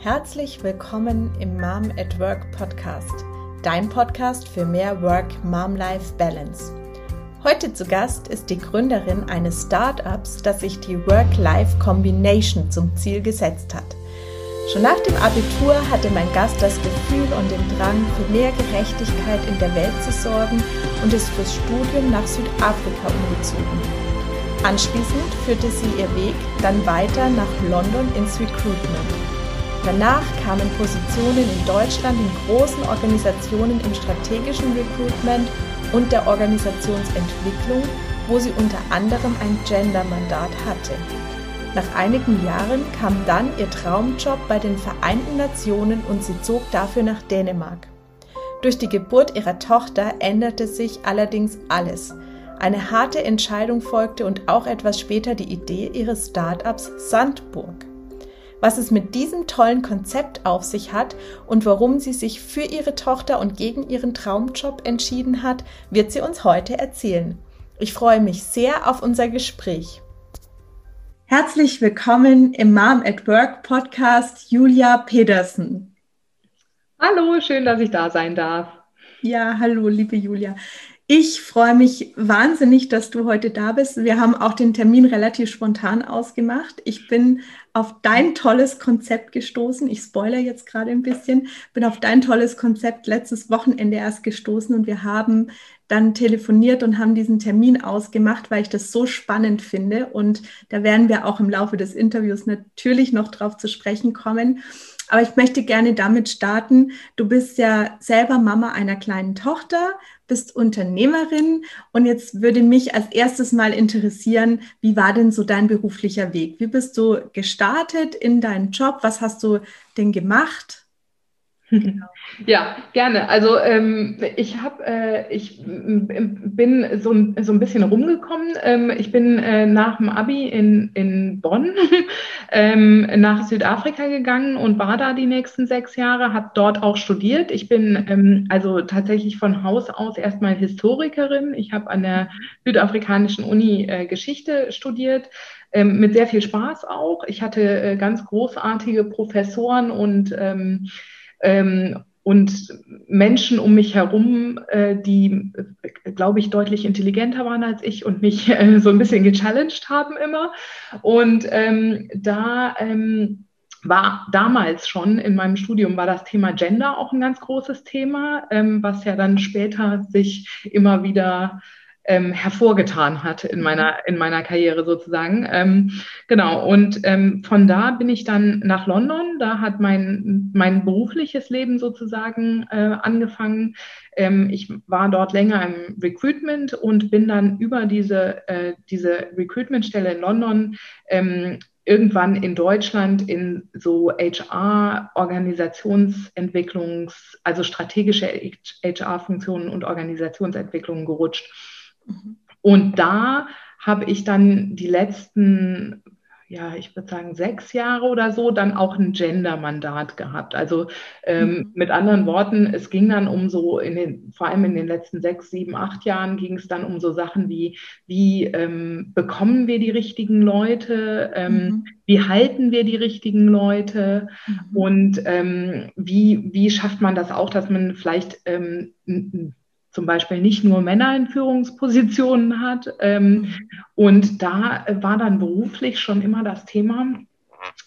Herzlich willkommen im Mom at Work Podcast, dein Podcast für mehr Work-Mom-Life-Balance. Heute zu Gast ist die Gründerin eines Startups, das sich die Work-Life-Combination zum Ziel gesetzt hat. Schon nach dem Abitur hatte mein Gast das Gefühl und den Drang, für mehr Gerechtigkeit in der Welt zu sorgen und ist fürs Studium nach Südafrika umgezogen. Anschließend führte sie ihr Weg dann weiter nach London ins Recruitment. Danach kamen Positionen in Deutschland in großen Organisationen im strategischen Recruitment und der Organisationsentwicklung, wo sie unter anderem ein Gender-Mandat hatte. Nach einigen Jahren kam dann ihr Traumjob bei den Vereinten Nationen und sie zog dafür nach Dänemark. Durch die Geburt ihrer Tochter änderte sich allerdings alles. Eine harte Entscheidung folgte und auch etwas später die Idee ihres Startups Sandburg. Was es mit diesem tollen Konzept auf sich hat und warum sie sich für ihre Tochter und gegen ihren Traumjob entschieden hat, wird sie uns heute erzählen. Ich freue mich sehr auf unser Gespräch. Herzlich willkommen im Mom at Work Podcast, Julia Pedersen. Hallo, schön, dass ich da sein darf. Ja, hallo, liebe Julia. Ich freue mich wahnsinnig, dass du heute da bist. Wir haben auch den Termin relativ spontan ausgemacht. Ich bin auf dein tolles Konzept gestoßen. Ich spoilere jetzt gerade ein bisschen. Bin auf dein tolles Konzept letztes Wochenende erst gestoßen und wir haben dann telefoniert und haben diesen Termin ausgemacht, weil ich das so spannend finde. Und da werden wir auch im Laufe des Interviews natürlich noch drauf zu sprechen kommen. Aber ich möchte gerne damit starten. Du bist ja selber Mama einer kleinen Tochter, bist Unternehmerin und jetzt würde mich als erstes mal interessieren, wie war denn so dein beruflicher Weg? Wie bist du gestartet in deinen Job? Was hast du denn gemacht? Genau. Ja, gerne. Also ähm, ich habe, äh, ich bin so, so ein bisschen rumgekommen. Ähm, ich bin äh, nach dem Abi in, in Bonn ähm, nach Südafrika gegangen und war da die nächsten sechs Jahre, habe dort auch studiert. Ich bin ähm, also tatsächlich von Haus aus erstmal Historikerin. Ich habe an der südafrikanischen Uni äh, Geschichte studiert. Ähm, mit sehr viel Spaß auch. Ich hatte äh, ganz großartige Professoren und ähm, ähm, und Menschen um mich herum, äh, die, glaube ich, deutlich intelligenter waren als ich und mich äh, so ein bisschen gechallenged haben immer. Und ähm, da ähm, war damals schon in meinem Studium war das Thema Gender auch ein ganz großes Thema, ähm, was ja dann später sich immer wieder ähm, hervorgetan hat in meiner, in meiner Karriere sozusagen. Ähm, genau, und ähm, von da bin ich dann nach London. Da hat mein, mein berufliches Leben sozusagen äh, angefangen. Ähm, ich war dort länger im Recruitment und bin dann über diese, äh, diese Recruitment-Stelle in London ähm, irgendwann in Deutschland in so HR, Organisationsentwicklungs-, also strategische HR-Funktionen und Organisationsentwicklungen gerutscht. Und da habe ich dann die letzten, ja, ich würde sagen, sechs Jahre oder so dann auch ein Gender-Mandat gehabt. Also ähm, mhm. mit anderen Worten, es ging dann um so, in den, vor allem in den letzten sechs, sieben, acht Jahren ging es dann um so Sachen wie, wie ähm, bekommen wir die richtigen Leute, ähm, mhm. wie halten wir die richtigen Leute mhm. und ähm, wie, wie schafft man das auch, dass man vielleicht ähm, zum Beispiel nicht nur Männer in Führungspositionen hat. Ähm. Und da war dann beruflich schon immer das Thema,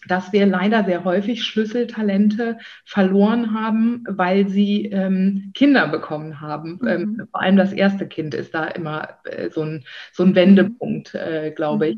dass wir leider sehr häufig Schlüsseltalente verloren haben, weil sie ähm, Kinder bekommen haben. Mhm. Ähm, vor allem das erste Kind ist da immer äh, so, ein, so ein Wendepunkt, äh, glaube ich.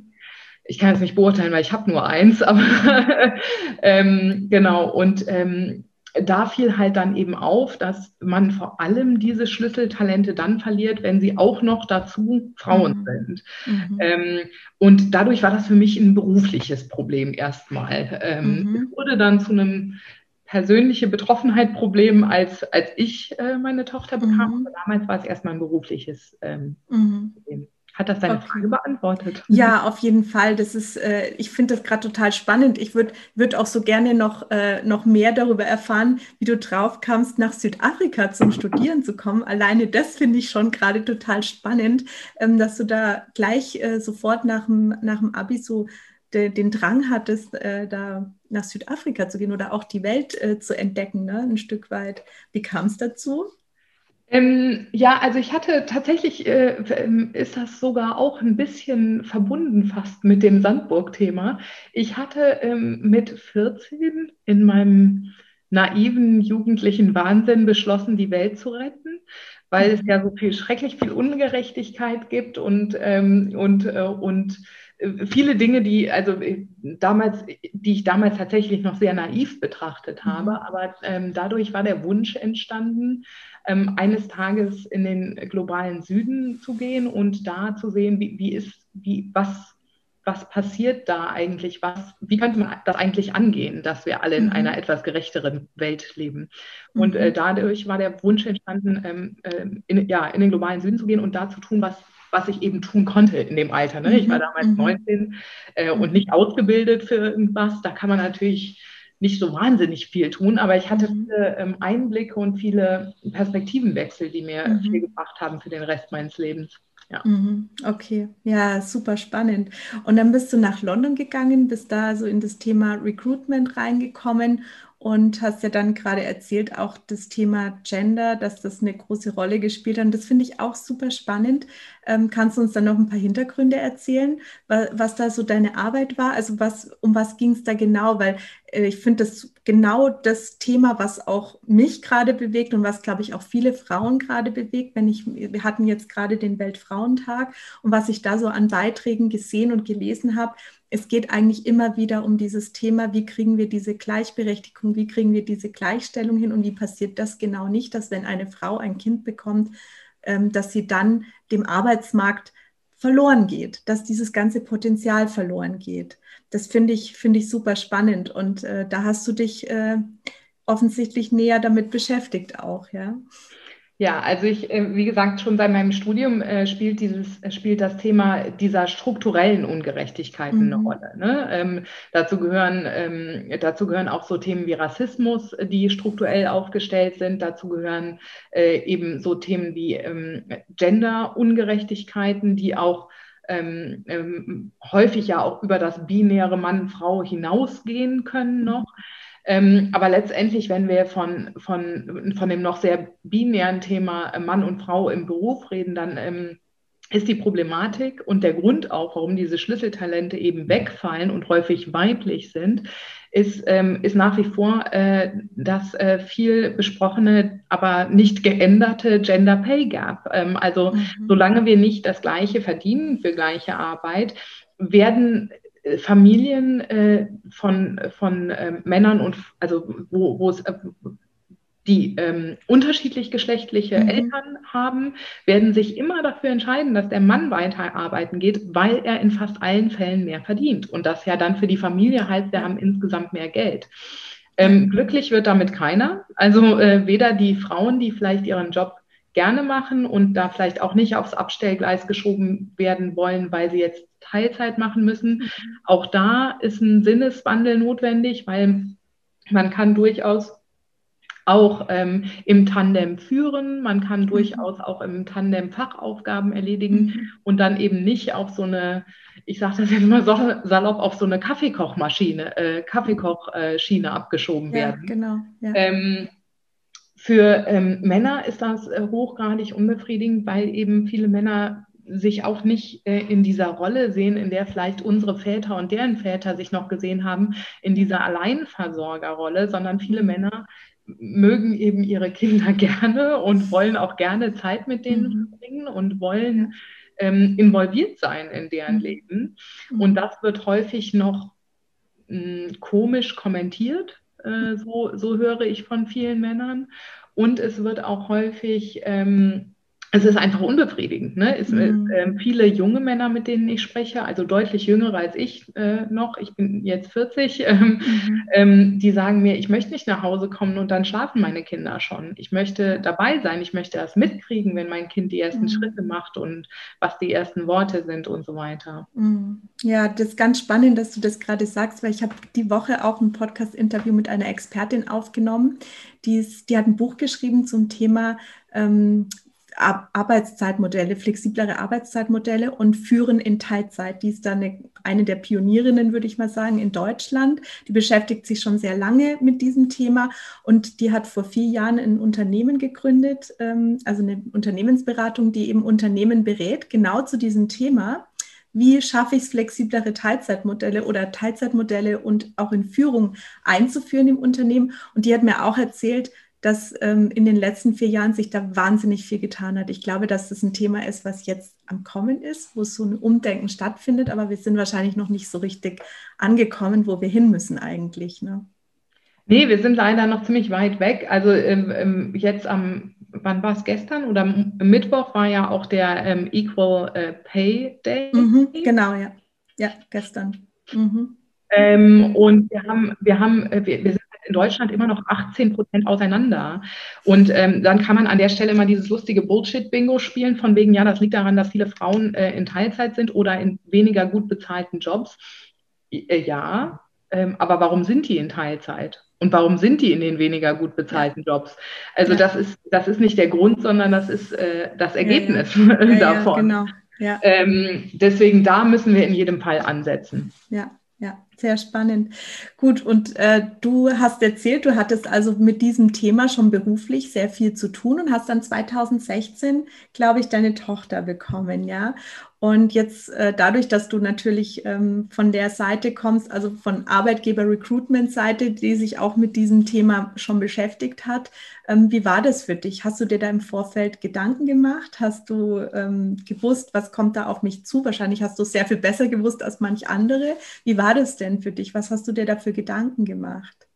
Ich kann es nicht beurteilen, weil ich habe nur eins, aber ähm, genau. Und ähm, da fiel halt dann eben auf, dass man vor allem diese Schlüsseltalente dann verliert, wenn sie auch noch dazu Frauen mhm. sind. Mhm. Ähm, und dadurch war das für mich ein berufliches Problem erstmal. Ähm, mhm. Es wurde dann zu einem persönliche Betroffenheit-Problem, als, als ich äh, meine Tochter bekam. Mhm. Damals war es erstmal ein berufliches ähm, mhm. Problem. Hat das deine okay. Frage beantwortet? Ja, auf jeden Fall. Das ist, äh, ich finde das gerade total spannend. Ich würde würd auch so gerne noch, äh, noch mehr darüber erfahren, wie du drauf kamst, nach Südafrika zum Studieren zu kommen. Alleine das finde ich schon gerade total spannend, ähm, dass du da gleich äh, sofort nach dem, nach dem Abi so de, den Drang hattest, äh, da nach Südafrika zu gehen oder auch die Welt äh, zu entdecken, ne? ein Stück weit. Wie kam es dazu? Ähm, ja, also ich hatte tatsächlich, äh, ähm, ist das sogar auch ein bisschen verbunden fast mit dem Sandburg-Thema. Ich hatte ähm, mit 14 in meinem naiven jugendlichen Wahnsinn beschlossen, die Welt zu retten, weil es ja so viel schrecklich viel Ungerechtigkeit gibt und, ähm, und, äh, und viele Dinge, die also äh, damals, die ich damals tatsächlich noch sehr naiv betrachtet habe, mhm. aber ähm, dadurch war der Wunsch entstanden, ähm, eines Tages in den globalen Süden zu gehen und da zu sehen, wie, wie ist, wie, was was passiert da eigentlich? Was, wie könnte man das eigentlich angehen, dass wir alle in mhm. einer etwas gerechteren Welt leben? Und äh, mhm. dadurch war der Wunsch entstanden, ähm, äh, in, ja, in den globalen Süden zu gehen und da zu tun, was, was ich eben tun konnte in dem Alter. Ne? Ich war mhm. damals mhm. 19 äh, und mhm. nicht ausgebildet für irgendwas. Da kann man natürlich nicht so wahnsinnig viel tun, aber ich hatte mhm. viele ähm, Einblicke und viele Perspektivenwechsel, die mir viel gebracht haben für den Rest meines Lebens. Ja. Mhm, okay, ja, super spannend. Und dann bist du nach London gegangen, bist da so in das Thema Recruitment reingekommen und hast ja dann gerade erzählt, auch das Thema Gender, dass das eine große Rolle gespielt hat. Und das finde ich auch super spannend. Ähm, kannst du uns dann noch ein paar Hintergründe erzählen, was, was da so deine Arbeit war? Also was, um was ging es da genau? Weil äh, ich finde das genau das Thema, was auch mich gerade bewegt und was, glaube ich, auch viele Frauen gerade bewegt. Wenn ich, wir hatten jetzt gerade den Weltfrauentag und was ich da so an Beiträgen gesehen und gelesen habe, es geht eigentlich immer wieder um dieses Thema, wie kriegen wir diese Gleichberechtigung, wie kriegen wir diese Gleichstellung hin und wie passiert das genau nicht, dass wenn eine Frau ein Kind bekommt, dass sie dann dem Arbeitsmarkt verloren geht, dass dieses ganze Potenzial verloren geht. Das finde ich, finde ich super spannend und äh, da hast du dich äh, offensichtlich näher damit beschäftigt auch, ja. Ja, also ich, äh, wie gesagt, schon seit meinem Studium äh, spielt dieses, äh, spielt das Thema dieser strukturellen Ungerechtigkeiten mhm. eine Rolle. Ne? Ähm, dazu gehören, ähm, dazu gehören auch so Themen wie Rassismus, die strukturell aufgestellt sind. Dazu gehören äh, eben so Themen wie ähm, Gender-Ungerechtigkeiten, die auch ähm, ähm, häufig ja auch über das binäre Mann-Frau hinausgehen können noch. Ähm, aber letztendlich, wenn wir von, von, von dem noch sehr binären Thema äh, Mann und Frau im Beruf reden, dann ähm, ist die Problematik und der Grund auch, warum diese Schlüsseltalente eben wegfallen und häufig weiblich sind, ist, ähm, ist nach wie vor äh, das äh, viel besprochene, aber nicht geänderte Gender Pay Gap. Ähm, also mhm. solange wir nicht das Gleiche verdienen für gleiche Arbeit, werden Familien äh, von, von äh, Männern und also wo, wo es äh, die ähm, unterschiedlich geschlechtliche mhm. Eltern haben, werden sich immer dafür entscheiden, dass der Mann weiter arbeiten geht, weil er in fast allen Fällen mehr verdient. Und das ja dann für die Familie heißt, wir haben insgesamt mehr Geld. Ähm, glücklich wird damit keiner. Also äh, weder die Frauen, die vielleicht ihren Job gerne machen und da vielleicht auch nicht aufs Abstellgleis geschoben werden wollen, weil sie jetzt Teilzeit machen müssen. Mhm. Auch da ist ein Sinneswandel notwendig, weil man kann durchaus auch ähm, im Tandem führen, man kann mhm. durchaus auch im Tandem Fachaufgaben erledigen mhm. und dann eben nicht auf so eine, ich sage das jetzt mal so, salopp, auf so eine Kaffeekochmaschine, äh, Kaffeekochschiene abgeschoben ja, werden. Genau. Ja. Ähm, für ähm, Männer ist das äh, hochgradig unbefriedigend, weil eben viele Männer sich auch nicht äh, in dieser Rolle sehen, in der vielleicht unsere Väter und deren Väter sich noch gesehen haben, in dieser Alleinversorgerrolle, sondern viele mhm. Männer mögen eben ihre Kinder gerne und wollen auch gerne Zeit mit denen mhm. verbringen und wollen ähm, involviert sein in deren mhm. Leben. Und das wird häufig noch mh, hm, komisch kommentiert, äh, so, so höre ich von vielen Männern. Und es wird auch häufig ähm, es ist einfach unbefriedigend. Ne? Es, mhm. äh, viele junge Männer, mit denen ich spreche, also deutlich jüngere als ich äh, noch, ich bin jetzt 40, ähm, mhm. ähm, die sagen mir, ich möchte nicht nach Hause kommen und dann schlafen meine Kinder schon. Ich möchte dabei sein, ich möchte das mitkriegen, wenn mein Kind die ersten mhm. Schritte macht und was die ersten Worte sind und so weiter. Mhm. Ja, das ist ganz spannend, dass du das gerade sagst, weil ich habe die Woche auch ein Podcast-Interview mit einer Expertin aufgenommen, die, ist, die hat ein Buch geschrieben zum Thema ähm, Arbeitszeitmodelle, flexiblere Arbeitszeitmodelle und führen in Teilzeit. Die ist dann eine, eine der Pionierinnen, würde ich mal sagen, in Deutschland. Die beschäftigt sich schon sehr lange mit diesem Thema und die hat vor vier Jahren ein Unternehmen gegründet, ähm, also eine Unternehmensberatung, die eben Unternehmen berät, genau zu diesem Thema. Wie schaffe ich es, flexiblere Teilzeitmodelle oder Teilzeitmodelle und auch in Führung einzuführen im Unternehmen? Und die hat mir auch erzählt, dass ähm, in den letzten vier Jahren sich da wahnsinnig viel getan hat. Ich glaube, dass das ein Thema ist, was jetzt am Kommen ist, wo so ein Umdenken stattfindet, aber wir sind wahrscheinlich noch nicht so richtig angekommen, wo wir hin müssen eigentlich. Ne? Nee, wir sind leider noch ziemlich weit weg. Also ähm, ähm jetzt am, wann war es gestern oder Mittwoch war ja auch der ähm, Equal äh, Pay Day. Mhm, genau, ja. Ja, gestern. Mhm. Ähm, und wir haben, wir haben, äh, wir, wir sind in Deutschland immer noch 18 Prozent auseinander. Und ähm, dann kann man an der Stelle immer dieses lustige Bullshit-Bingo spielen, von wegen, ja, das liegt daran, dass viele Frauen äh, in Teilzeit sind oder in weniger gut bezahlten Jobs. Äh, ja, ähm, aber warum sind die in Teilzeit? Und warum sind die in den weniger gut bezahlten Jobs? Also ja. das, ist, das ist nicht der Grund, sondern das ist äh, das Ergebnis ja, ja. davon. genau. Ähm, deswegen da müssen wir in jedem Fall ansetzen. Ja, ja, sehr spannend. Gut, und äh, du hast erzählt, du hattest also mit diesem Thema schon beruflich sehr viel zu tun und hast dann 2016, glaube ich, deine Tochter bekommen, ja. Und jetzt äh, dadurch, dass du natürlich ähm, von der Seite kommst, also von Arbeitgeber-Recruitment-Seite, die sich auch mit diesem Thema schon beschäftigt hat, ähm, wie war das für dich? Hast du dir da im Vorfeld Gedanken gemacht? Hast du ähm, gewusst, was kommt da auf mich zu? Wahrscheinlich hast du es sehr viel besser gewusst als manch andere. Wie war das denn für dich? Was hast du dir da für Gedanken gemacht?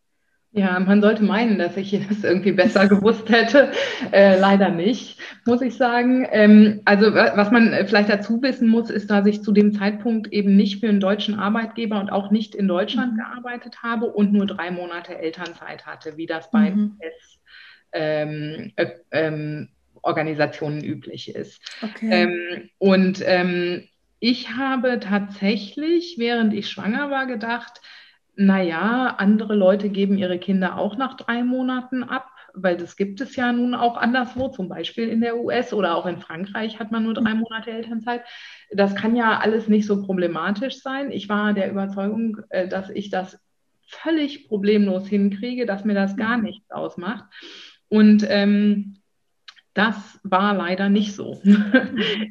Ja, man sollte meinen, dass ich das irgendwie besser gewusst hätte. Äh, leider nicht, muss ich sagen. Ähm, also was man vielleicht dazu wissen muss, ist, dass ich zu dem Zeitpunkt eben nicht für einen deutschen Arbeitgeber und auch nicht in Deutschland mhm. gearbeitet habe und nur drei Monate Elternzeit hatte, wie das bei mhm. S, ähm, äh, ähm, Organisationen üblich ist. Okay. Ähm, und ähm, ich habe tatsächlich, während ich schwanger war, gedacht, naja, andere Leute geben ihre Kinder auch nach drei Monaten ab, weil das gibt es ja nun auch anderswo, zum Beispiel in der US oder auch in Frankreich hat man nur drei Monate Elternzeit. Das kann ja alles nicht so problematisch sein. Ich war der Überzeugung, äh, dass ich das völlig problemlos hinkriege, dass mir das gar nichts ausmacht. Und ähm, das war leider nicht so.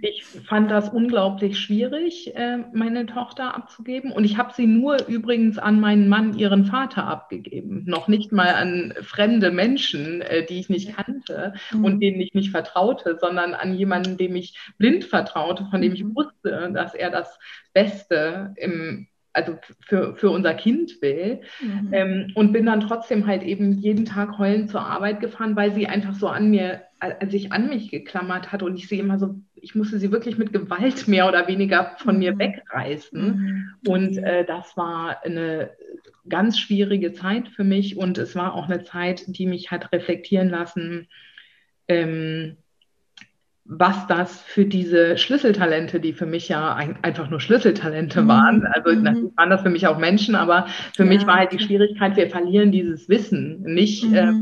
Ich fand das unglaublich schwierig, äh, meine Tochter abzugeben. Und ich habe sie nur übrigens an meinen Mann, ihren Vater, abgegeben. Noch nicht mal an fremde Menschen, äh, die ich nicht kannte mhm. und denen ich nicht vertraute, sondern an jemanden, dem ich blind vertraute, von dem ich mhm. wusste, dass er das Beste im also für, für unser Kind will. Mhm. Ähm, und bin dann trotzdem halt eben jeden Tag heulend zur Arbeit gefahren, weil sie einfach so an mir, als sich an mich geklammert hat und ich sie immer so, ich musste sie wirklich mit Gewalt mehr oder weniger von mhm. mir wegreißen. Mhm. Und äh, das war eine ganz schwierige Zeit für mich und es war auch eine Zeit, die mich hat reflektieren lassen. Ähm, was das für diese Schlüsseltalente, die für mich ja ein, einfach nur Schlüsseltalente mhm. waren, also mhm. natürlich waren das für mich auch Menschen, aber für ja, mich war halt die Schwierigkeit, wir verlieren dieses Wissen nicht. Mhm. Äh,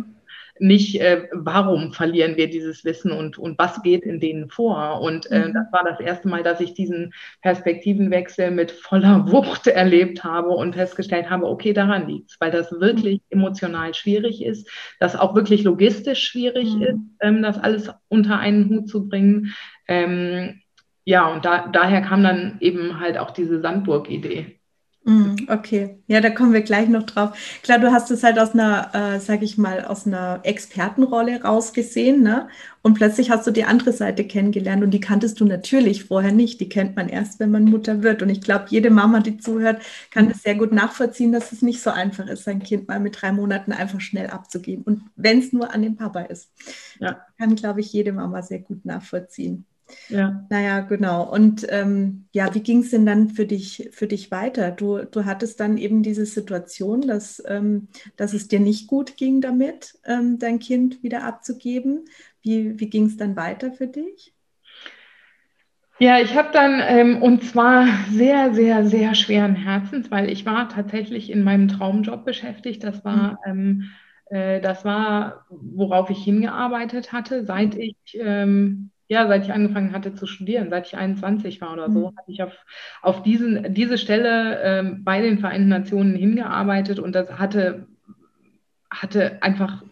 nicht, äh, warum verlieren wir dieses Wissen und, und was geht in denen vor. Und äh, mhm. das war das erste Mal, dass ich diesen Perspektivenwechsel mit voller Wucht erlebt habe und festgestellt habe, okay, daran liegt es, weil das wirklich mhm. emotional schwierig ist, das auch wirklich logistisch schwierig mhm. ist, ähm, das alles unter einen Hut zu bringen. Ähm, ja, und da, daher kam dann eben halt auch diese Sandburg-Idee. Mm, okay, ja, da kommen wir gleich noch drauf. Klar, du hast es halt aus einer, äh, sag ich mal, aus einer Expertenrolle rausgesehen, ne? Und plötzlich hast du die andere Seite kennengelernt und die kanntest du natürlich vorher nicht. Die kennt man erst, wenn man Mutter wird. Und ich glaube, jede Mama, die zuhört, kann das sehr gut nachvollziehen, dass es nicht so einfach ist, sein Kind mal mit drei Monaten einfach schnell abzugeben. Und wenn es nur an den Papa ist, ja. kann, glaube ich, jede Mama sehr gut nachvollziehen. Ja. Naja, genau. Und ähm, ja, wie ging es denn dann für dich, für dich weiter? Du, du hattest dann eben diese Situation, dass, ähm, dass es dir nicht gut ging damit, ähm, dein Kind wieder abzugeben. Wie, wie ging es dann weiter für dich? Ja, ich habe dann, ähm, und zwar sehr, sehr, sehr schweren Herzens, weil ich war tatsächlich in meinem Traumjob beschäftigt. Das war, mhm. ähm, äh, das war, worauf ich hingearbeitet hatte, seit ich ähm, ja, seit ich angefangen hatte zu studieren, seit ich 21 war oder so, mhm. habe ich auf, auf diesen, diese Stelle ähm, bei den Vereinten Nationen hingearbeitet und das hatte, hatte einfach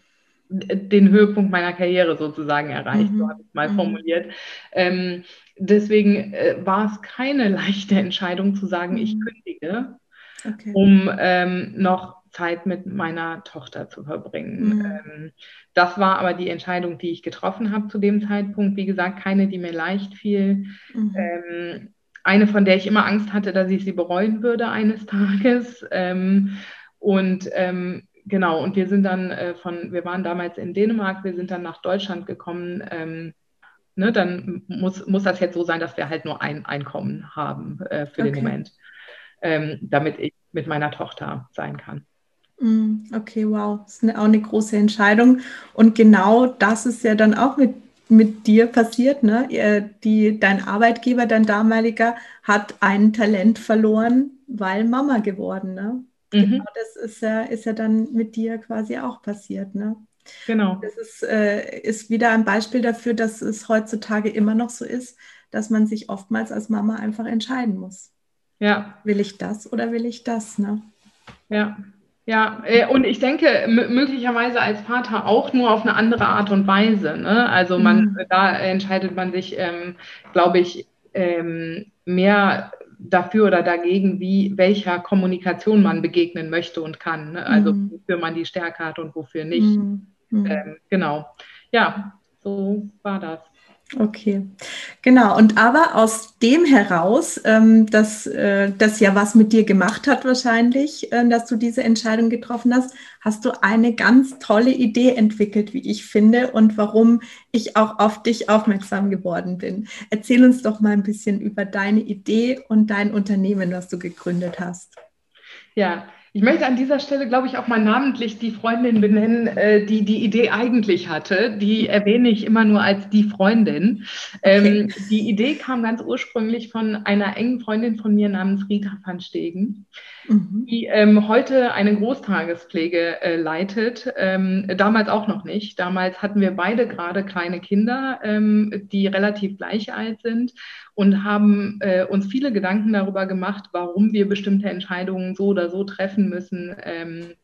den Höhepunkt meiner Karriere sozusagen erreicht, mhm. so habe ich es mal mhm. formuliert. Ähm, deswegen äh, war es keine leichte Entscheidung zu sagen, ich mhm. kündige, okay. um ähm, noch Zeit mit meiner Tochter zu verbringen. Mhm. Ähm, das war aber die Entscheidung, die ich getroffen habe zu dem Zeitpunkt. Wie gesagt, keine, die mir leicht fiel. Mhm. Ähm, eine, von der ich immer Angst hatte, dass ich sie bereuen würde eines Tages. Ähm, und genau, und wir sind dann äh, von, wir waren damals in Dänemark, wir sind dann nach Deutschland gekommen. Ne, dann muss, muss das jetzt so sein, dass wir halt nur ein Einkommen haben äh, für okay. den Moment, damit ich mit meiner Tochter sein kann. Mm, okay, wow. Das ist eine, auch eine große Entscheidung. Und genau das ist ja dann auch mit, mit dir passiert. Ne? Die, dein Arbeitgeber, dein damaliger, hat ein Talent verloren, weil Mama geworden. Ne? Mhm. Genau das ist ja, ist ja dann mit dir quasi auch passiert. Ne? Genau. Das ist, äh, ist wieder ein Beispiel dafür, dass es heutzutage immer noch so ist, dass man sich oftmals als Mama einfach entscheiden muss. Ja. Will ich das oder will ich das? Ne? Ja, ja, äh, und ich denke, möglicherweise als Vater auch nur auf eine andere Art und Weise. Ne? Also man, mhm. da entscheidet man sich, ähm, glaube ich, ähm, mehr dafür oder dagegen, wie welcher Kommunikation man begegnen möchte und kann. Ne? Also mhm. wofür man die Stärke hat und wofür nicht. Mhm. mhm. Ähm, genau. Ja, so war das. Okay, genau. Und aber aus dem heraus, ähm, dass äh, das ja was mit dir gemacht hat wahrscheinlich, äh, dass du diese Entscheidung getroffen hast, hast du eine ganz tolle Idee entwickelt, wie ich finde, und warum ich auch auf dich aufmerksam geworden bin. Erzähl uns doch mal ein bisschen über deine Idee und dein Unternehmen, was du gegründet hast. Ja, ich möchte an dieser Stelle, glaube ich, auch mal namentlich die Freundin benennen, äh, die die Idee eigentlich hatte. Die erwähne ich immer nur als die Freundin. Ähm, okay. Die Idee kam ganz ursprünglich von einer engen Freundin von mir namens Rita van Stegen, mhm. die ähm, heute eine Großtagespflege äh, leitet. Ähm, damals auch noch nicht. Damals hatten wir beide gerade kleine Kinder, ähm, die relativ gleich alt sind und haben äh, uns viele Gedanken darüber gemacht, warum wir bestimmte Entscheidungen so oder so treffen müssen, ähm,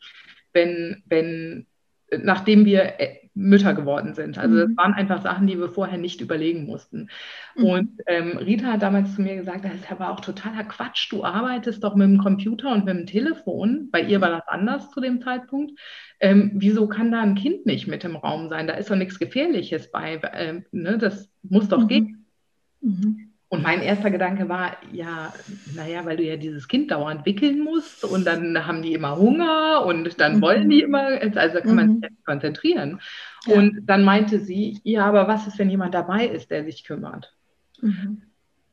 wenn, wenn, nachdem wir äh, Mütter geworden sind. Also das mhm. waren einfach Sachen, die wir vorher nicht überlegen mussten. Mhm. Und ähm, Rita hat damals zu mir gesagt, das ist aber auch totaler Quatsch. Du arbeitest doch mit dem Computer und mit dem Telefon. Bei ihr war das anders zu dem Zeitpunkt. Ähm, wieso kann da ein Kind nicht mit im Raum sein? Da ist doch nichts Gefährliches bei. Ähm, ne? Das muss doch mhm. gehen. Mhm. Und mein erster Gedanke war, ja, naja, weil du ja dieses Kind dauernd wickeln musst und dann haben die immer Hunger und dann mhm. wollen die immer, also kann man mhm. sich konzentrieren. Ja. Und dann meinte sie, ja, aber was ist, wenn jemand dabei ist, der sich kümmert? Mhm.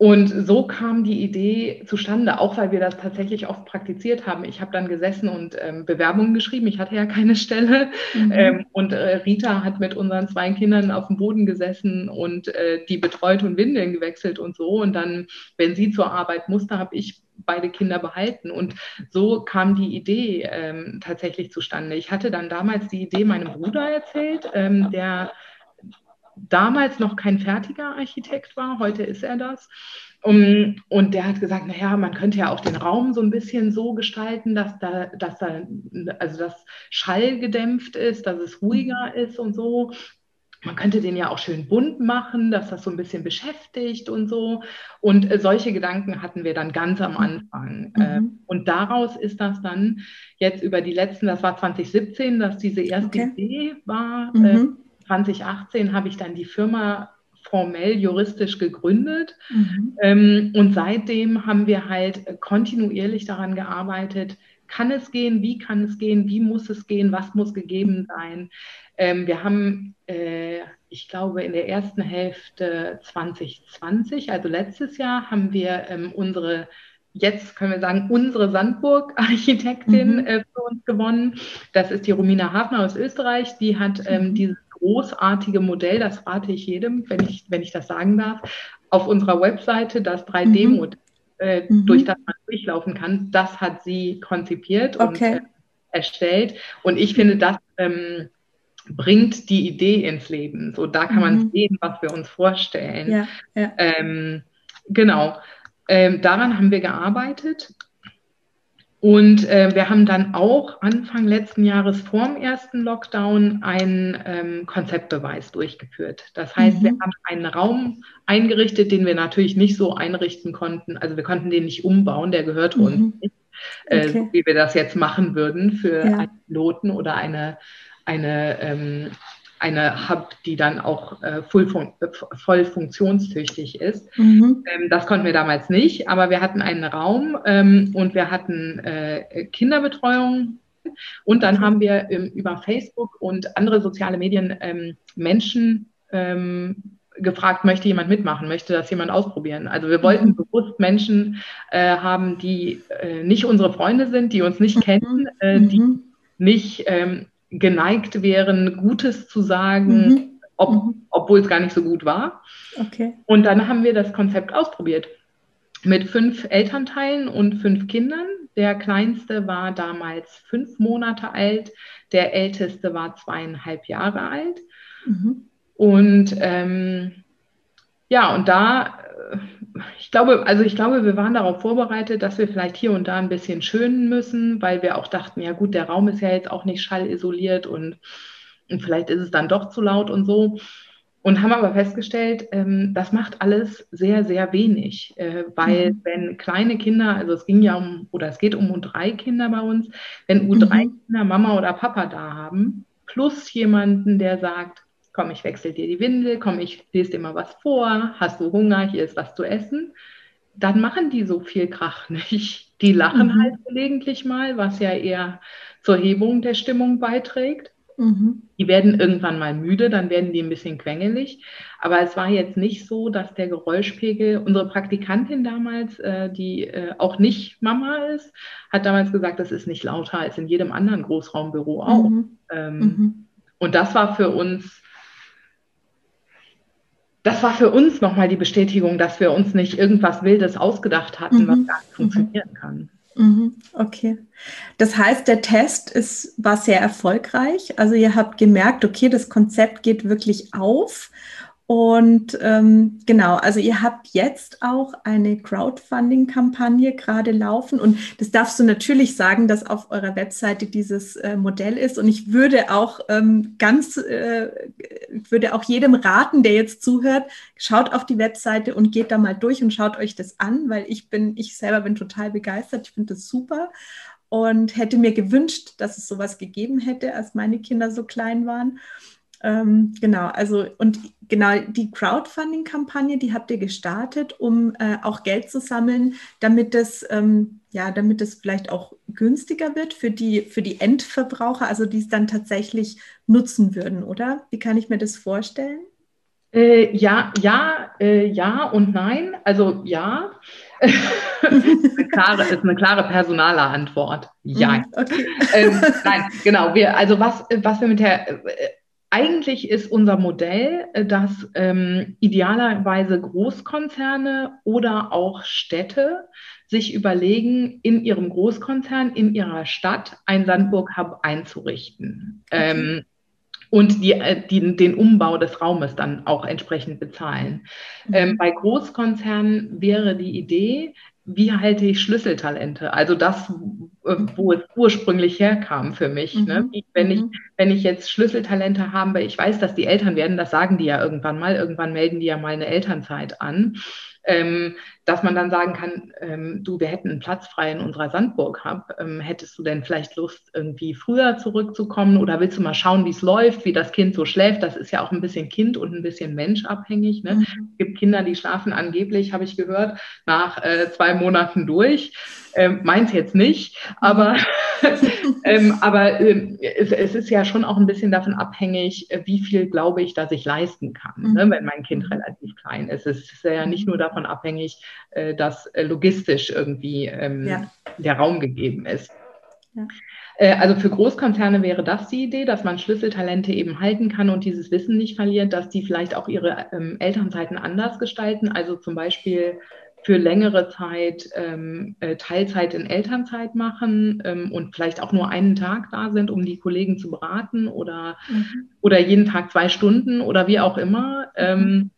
Und so kam die Idee zustande, auch weil wir das tatsächlich oft praktiziert haben. Ich habe dann gesessen und ähm, Bewerbungen geschrieben. Ich hatte ja keine Stelle. Mhm. Ähm, und äh, Rita hat mit unseren zwei Kindern auf dem Boden gesessen und äh, die betreut und Windeln gewechselt und so. Und dann, wenn sie zur Arbeit musste, habe ich beide Kinder behalten. Und so kam die Idee ähm, tatsächlich zustande. Ich hatte dann damals die Idee meinem Bruder erzählt, ähm, der damals noch kein fertiger Architekt war, heute ist er das. Um, und der hat gesagt, naja, man könnte ja auch den Raum so ein bisschen so gestalten, dass da, dass da, also das Schall gedämpft ist, dass es ruhiger ist und so. Man könnte den ja auch schön bunt machen, dass das so ein bisschen beschäftigt und so. Und äh, solche Gedanken hatten wir dann ganz am Anfang. Mhm. Äh, und daraus ist das dann jetzt über die letzten, das war 2017, dass diese erste okay. Idee war. Mhm. Äh, 2018 habe ich dann die Firma formell juristisch gegründet. Mhm. Ähm, und seitdem haben wir halt kontinuierlich daran gearbeitet, kann es gehen, wie kann es gehen, wie muss es gehen, was muss gegeben sein. Ähm, wir haben, äh, ich glaube, in der ersten Hälfte 2020, also letztes Jahr, haben wir ähm, unsere jetzt können wir sagen, unsere Sandburg-Architektin mhm. äh, für uns gewonnen. Das ist die Romina Hafner aus Österreich. Die hat ähm, mhm. dieses großartige Modell, das rate ich jedem, wenn ich, wenn ich das sagen darf, auf unserer Webseite, das 3D-Modell, mhm. äh, mhm. durch das man durchlaufen kann, das hat sie konzipiert okay. und äh, erstellt. Und ich finde, das ähm, bringt die Idee ins Leben. So, da kann man mhm. sehen, was wir uns vorstellen. Ja, ja. Ähm, genau. Ähm, daran haben wir gearbeitet. Und äh, wir haben dann auch Anfang letzten Jahres vor dem ersten Lockdown einen ähm, Konzeptbeweis durchgeführt. Das heißt, mhm. wir haben einen Raum eingerichtet, den wir natürlich nicht so einrichten konnten. Also wir konnten den nicht umbauen, der gehört mhm. uns nicht, äh, okay. wie wir das jetzt machen würden für ja. einen Piloten oder eine, eine ähm, eine Hub, die dann auch äh, voll, fun voll funktionstüchtig ist. Mhm. Ähm, das konnten wir damals nicht, aber wir hatten einen Raum ähm, und wir hatten äh, Kinderbetreuung. Und dann haben wir ähm, über Facebook und andere soziale Medien ähm, Menschen ähm, gefragt, möchte jemand mitmachen, möchte das jemand ausprobieren. Also wir wollten mhm. bewusst Menschen äh, haben, die äh, nicht unsere Freunde sind, die uns nicht mhm. kennen, äh, die mhm. nicht ähm, geneigt wären, Gutes zu sagen, mhm. ob, mhm. obwohl es gar nicht so gut war. Okay. Und dann haben wir das Konzept ausprobiert mit fünf Elternteilen und fünf Kindern. Der kleinste war damals fünf Monate alt, der älteste war zweieinhalb Jahre alt. Mhm. Und ähm, ja, und da ich glaube, also ich glaube, wir waren darauf vorbereitet, dass wir vielleicht hier und da ein bisschen schönen müssen, weil wir auch dachten, ja gut, der Raum ist ja jetzt auch nicht schallisoliert und, und vielleicht ist es dann doch zu laut und so. Und haben aber festgestellt, ähm, das macht alles sehr, sehr wenig, äh, weil mhm. wenn kleine Kinder, also es ging ja um, oder es geht um drei Kinder bei uns, wenn U3 mhm. Mama oder Papa da haben, plus jemanden, der sagt, komm, ich wechsle dir die Windel, komm, ich lese dir mal was vor, hast du Hunger, hier ist was zu essen, dann machen die so viel Krach nicht. Die lachen mhm. halt gelegentlich mal, was ja eher zur Hebung der Stimmung beiträgt. Mhm. Die werden irgendwann mal müde, dann werden die ein bisschen quengelig. Aber es war jetzt nicht so, dass der Geräuschpegel, unsere Praktikantin damals, äh, die äh, auch nicht Mama ist, hat damals gesagt, das ist nicht lauter als in jedem anderen Großraumbüro auch. Mhm. Ähm, mhm. Und das war für uns das war für uns nochmal die Bestätigung, dass wir uns nicht irgendwas Wildes ausgedacht hatten, mhm. was gar nicht funktionieren kann. Mhm. Okay. Das heißt, der Test ist, war sehr erfolgreich. Also ihr habt gemerkt, okay, das Konzept geht wirklich auf und ähm, genau, also ihr habt jetzt auch eine Crowdfunding-Kampagne gerade laufen. Und das darfst du natürlich sagen, dass auf eurer Webseite dieses äh, Modell ist. Und ich würde auch ähm, ganz, äh, würde auch jedem raten, der jetzt zuhört, schaut auf die Webseite und geht da mal durch und schaut euch das an, weil ich bin, ich selber bin total begeistert, ich finde das super. Und hätte mir gewünscht, dass es sowas gegeben hätte, als meine Kinder so klein waren. Ähm, genau, also und genau die Crowdfunding-Kampagne, die habt ihr gestartet, um äh, auch Geld zu sammeln, damit es ähm, ja, damit es vielleicht auch günstiger wird für die für die Endverbraucher, also die es dann tatsächlich nutzen würden, oder? Wie kann ich mir das vorstellen? Äh, ja, ja, äh, ja und nein. Also ja. ist, eine klare, ist eine klare personale Antwort. Ja. Mhm, okay. ähm, nein, genau. Wir, also was, was wir mit der äh, eigentlich ist unser Modell, äh, dass ähm, idealerweise Großkonzerne oder auch Städte sich überlegen, in ihrem Großkonzern, in ihrer Stadt ein Sandburg-Hub einzurichten. Okay. Ähm, und die, äh, die, den Umbau des Raumes dann auch entsprechend bezahlen. Mhm. Ähm, bei Großkonzernen wäre die Idee, wie halte ich Schlüsseltalente? Also das, äh, wo es ursprünglich herkam für mich. Ne? Mhm. Ne? Wenn, ich, mhm. wenn ich jetzt Schlüsseltalente habe, ich weiß, dass die Eltern werden, das sagen die ja irgendwann mal, irgendwann melden die ja mal eine Elternzeit an ähm, dass man dann sagen kann, ähm, du, wir hätten einen Platz frei in unserer Sandburg Hub. Ähm, hättest du denn vielleicht Lust, irgendwie früher zurückzukommen oder willst du mal schauen, wie es läuft, wie das Kind so schläft? Das ist ja auch ein bisschen Kind und ein bisschen Mensch abhängig. Ne? Mhm. Es gibt Kinder, die schlafen angeblich, habe ich gehört, nach äh, zwei Monaten durch. Ähm, meins jetzt nicht, aber, ähm, aber ähm, es, es, ist ja schon auch ein bisschen davon abhängig, äh, wie viel glaube ich, dass ich leisten kann, ne, mhm. ne, wenn mein Kind relativ klein ist. Es ist ja nicht nur davon abhängig, äh, dass äh, logistisch irgendwie ähm, ja. der Raum gegeben ist. Ja. Äh, also für Großkonzerne wäre das die Idee, dass man Schlüsseltalente eben halten kann und dieses Wissen nicht verliert, dass die vielleicht auch ihre ähm, Elternzeiten anders gestalten. Also zum Beispiel für längere Zeit ähm, äh, Teilzeit in Elternzeit machen ähm, und vielleicht auch nur einen Tag da sind, um die Kollegen zu beraten oder, mhm. oder jeden Tag zwei Stunden oder wie auch immer. Ähm, ähm,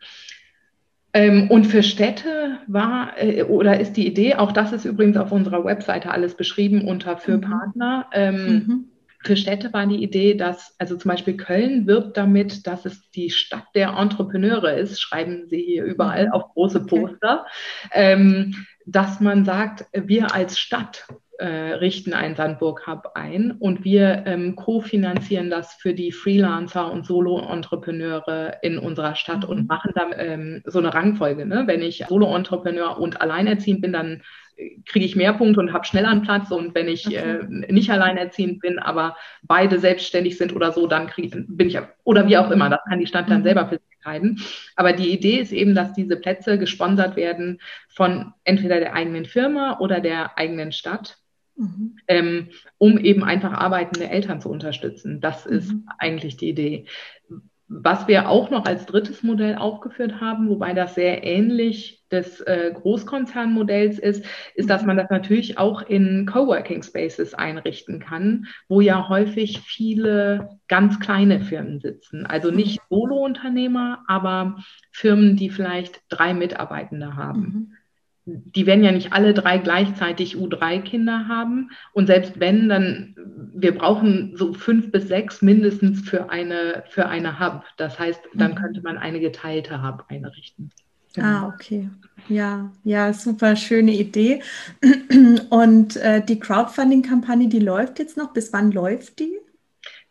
und für Städte war äh, oder ist die Idee, auch das ist übrigens auf unserer Webseite alles beschrieben unter für mhm. Partner. Ähm, mhm. Für Städte war die Idee, dass, also zum Beispiel Köln wirbt damit, dass es die Stadt der Entrepreneure ist, schreiben sie hier überall mhm. auf große Poster, okay. ähm, dass man sagt, wir als Stadt äh, richten ein Sandburg Hub ein und wir ähm, kofinanzieren das für die Freelancer und Solo-Entrepreneure in unserer Stadt mhm. und machen dann ähm, so eine Rangfolge. Ne? Wenn ich Solo-Entrepreneur und alleinerziehend bin, dann äh, kriege ich mehr Punkte und habe schneller einen Platz. Und wenn ich okay. äh, nicht alleinerziehend bin, aber beide selbstständig sind oder so, dann krieg, bin ich, oder wie auch immer, das kann die Stadt dann mhm. selber für sich entscheiden. Aber die Idee ist eben, dass diese Plätze gesponsert werden von entweder der eigenen Firma oder der eigenen Stadt mhm. ähm, um eben einfach arbeitende Eltern zu unterstützen. Das mhm. ist eigentlich die Idee. Was wir auch noch als drittes Modell aufgeführt haben, wobei das sehr ähnlich des äh, Großkonzernmodells ist, ist, dass man das natürlich auch in Coworking Spaces einrichten kann, wo ja häufig viele ganz kleine Firmen sitzen. Also nicht mhm. Solo-Unternehmer, aber Firmen, die vielleicht drei Mitarbeitende haben. Mhm die werden ja nicht alle drei gleichzeitig U3-Kinder haben. Und selbst wenn, dann, wir brauchen so fünf bis sechs mindestens für eine, für eine Hub. Das heißt, dann mhm. könnte man eine geteilte Hub einrichten. Genau. Ah, okay. Ja, ja, super schöne Idee. Und äh, die Crowdfunding-Kampagne, die läuft jetzt noch. Bis wann läuft die?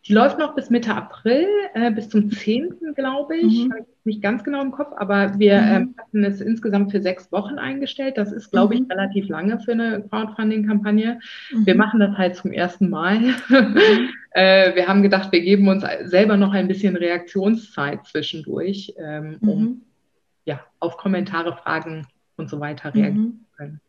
Die läuft noch bis Mitte April, äh, bis zum 10. glaube ich. Mhm. Nicht ganz genau im Kopf, aber wir mhm. ähm, hatten es insgesamt für sechs Wochen eingestellt. Das ist, glaube mhm. ich, relativ lange für eine Crowdfunding-Kampagne. Mhm. Wir machen das halt zum ersten Mal. Mhm. äh, wir haben gedacht, wir geben uns selber noch ein bisschen Reaktionszeit zwischendurch, ähm, um mhm. ja, auf Kommentare, Fragen und so weiter reagieren zu können.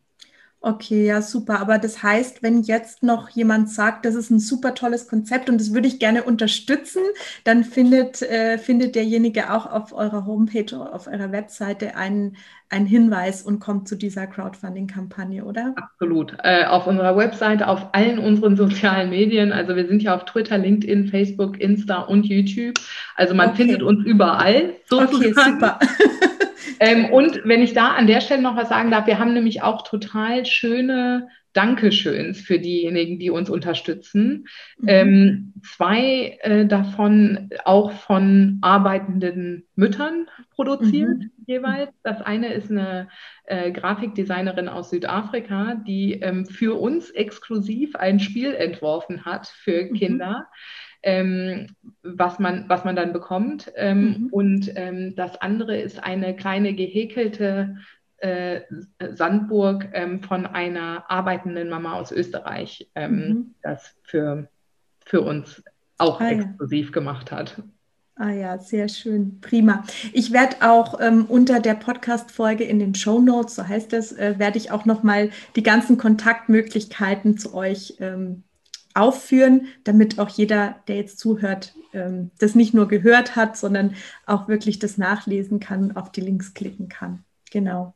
Okay, ja, super. Aber das heißt, wenn jetzt noch jemand sagt, das ist ein super tolles Konzept und das würde ich gerne unterstützen, dann findet, äh, findet derjenige auch auf eurer Homepage oder auf eurer Webseite einen, einen Hinweis und kommt zu dieser Crowdfunding-Kampagne, oder? Absolut. Äh, auf unserer Webseite, auf allen unseren sozialen Medien. Also wir sind ja auf Twitter, LinkedIn, Facebook, Insta und YouTube. Also man okay. findet uns überall. Sozusagen. Okay, super. Ähm, und wenn ich da an der Stelle noch was sagen darf, wir haben nämlich auch total schöne Dankeschöns für diejenigen, die uns unterstützen. Mhm. Ähm, zwei äh, davon auch von arbeitenden Müttern produziert mhm. jeweils. Das eine ist eine äh, Grafikdesignerin aus Südafrika, die ähm, für uns exklusiv ein Spiel entworfen hat für mhm. Ähm, was, man, was man dann bekommt. Ähm, mhm. Und ähm, das andere ist eine kleine gehäkelte äh, Sandburg ähm, von einer arbeitenden Mama aus Österreich, ähm, mhm. das für, für uns auch ah, exklusiv ja. gemacht hat. Ah ja, sehr schön, prima. Ich werde auch ähm, unter der Podcast-Folge in den Show Notes, so heißt es, äh, werde ich auch nochmal die ganzen Kontaktmöglichkeiten zu euch ähm, aufführen, damit auch jeder, der jetzt zuhört, ähm, das nicht nur gehört hat, sondern auch wirklich das nachlesen kann auf die Links klicken kann. Genau.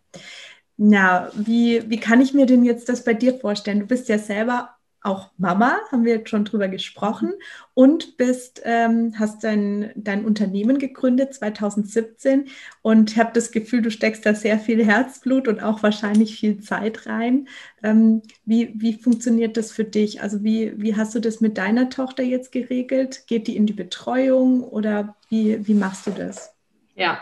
Na, wie, wie kann ich mir denn jetzt das bei dir vorstellen? Du bist ja selber auch Mama, haben wir jetzt schon drüber gesprochen, und bist, ähm, hast dein, dein Unternehmen gegründet 2017 und habe das Gefühl, du steckst da sehr viel Herzblut und auch wahrscheinlich viel Zeit rein. Ähm, wie, wie funktioniert das für dich? Also wie, wie hast du das mit deiner Tochter jetzt geregelt? Geht die in die Betreuung oder wie, wie machst du das? Ja,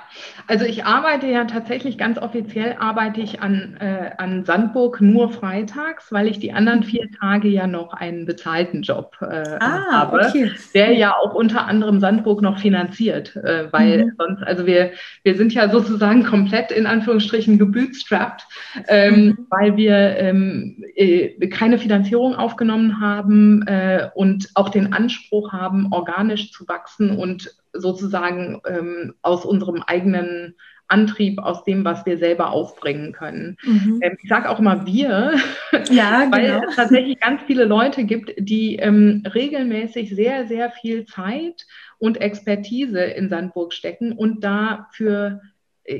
also ich arbeite ja tatsächlich ganz offiziell arbeite ich an, äh, an Sandburg nur freitags, weil ich die anderen vier Tage ja noch einen bezahlten Job äh, ah, habe, okay. der ja auch unter anderem Sandburg noch finanziert, äh, weil mhm. sonst, also wir, wir sind ja sozusagen komplett in Anführungsstrichen gebootstrapped, ähm, mhm. weil wir ähm, äh, keine Finanzierung aufgenommen haben äh, und auch den Anspruch haben, organisch zu wachsen und sozusagen ähm, aus unserem eigenen Antrieb, aus dem, was wir selber aufbringen können. Mhm. Ähm, ich sage auch immer wir, ja, weil genau. es tatsächlich ganz viele Leute gibt, die ähm, regelmäßig sehr, sehr viel Zeit und Expertise in Sandburg stecken und dafür